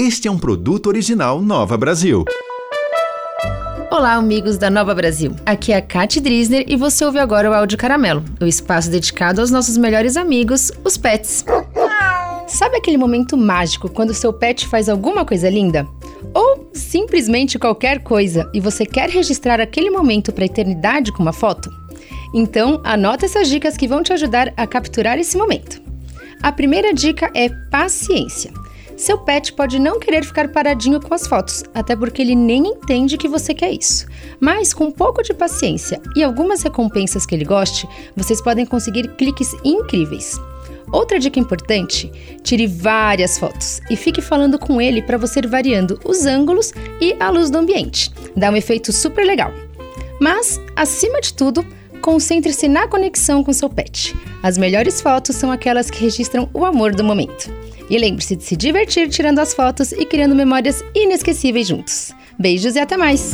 Este é um produto original Nova Brasil. Olá, amigos da Nova Brasil. Aqui é a Kate Drisner e você ouve agora o Áudio Caramelo, o espaço dedicado aos nossos melhores amigos, os pets. Sabe aquele momento mágico quando seu pet faz alguma coisa linda? Ou simplesmente qualquer coisa e você quer registrar aquele momento para a eternidade com uma foto? Então, anota essas dicas que vão te ajudar a capturar esse momento. A primeira dica é paciência. Seu pet pode não querer ficar paradinho com as fotos, até porque ele nem entende que você quer isso. Mas com um pouco de paciência e algumas recompensas que ele goste, vocês podem conseguir cliques incríveis. Outra dica importante: tire várias fotos e fique falando com ele para você ir variando os ângulos e a luz do ambiente. Dá um efeito super legal. Mas, acima de tudo, concentre-se na conexão com seu pet. As melhores fotos são aquelas que registram o amor do momento. E lembre-se de se divertir tirando as fotos e criando memórias inesquecíveis juntos. Beijos e até mais!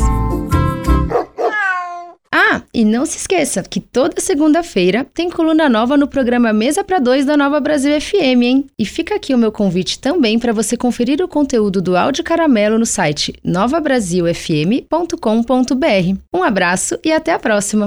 Ah, e não se esqueça que toda segunda-feira tem coluna nova no programa Mesa para Dois da Nova Brasil FM, hein? E fica aqui o meu convite também para você conferir o conteúdo do Áudio Caramelo no site novabrasilfm.com.br. Um abraço e até a próxima!